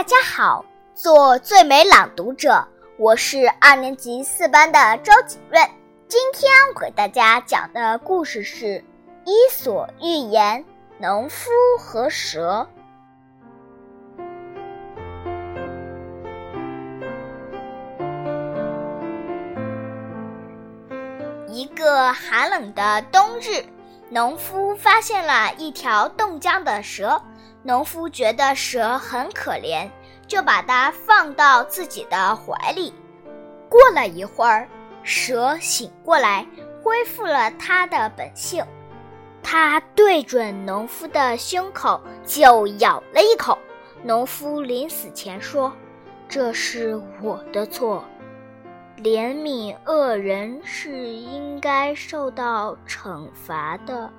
大家好，做最美朗读者，我是二年级四班的周景润。今天我给大家讲的故事是《伊索寓言：农夫和蛇》。一个寒冷的冬日，农夫发现了一条冻僵的蛇。农夫觉得蛇很可怜，就把它放到自己的怀里。过了一会儿，蛇醒过来，恢复了它的本性。它对准农夫的胸口就咬了一口。农夫临死前说：“这是我的错，怜悯恶人是应该受到惩罚的。”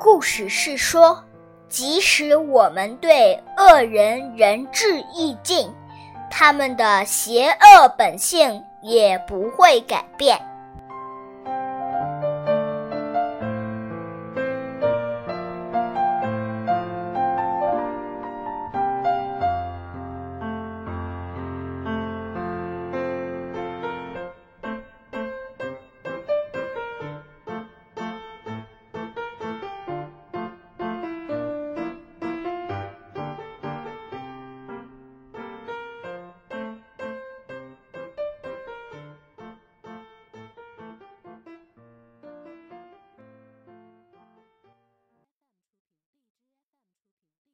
故事是说，即使我们对恶人仁至义尽，他们的邪恶本性也不会改变。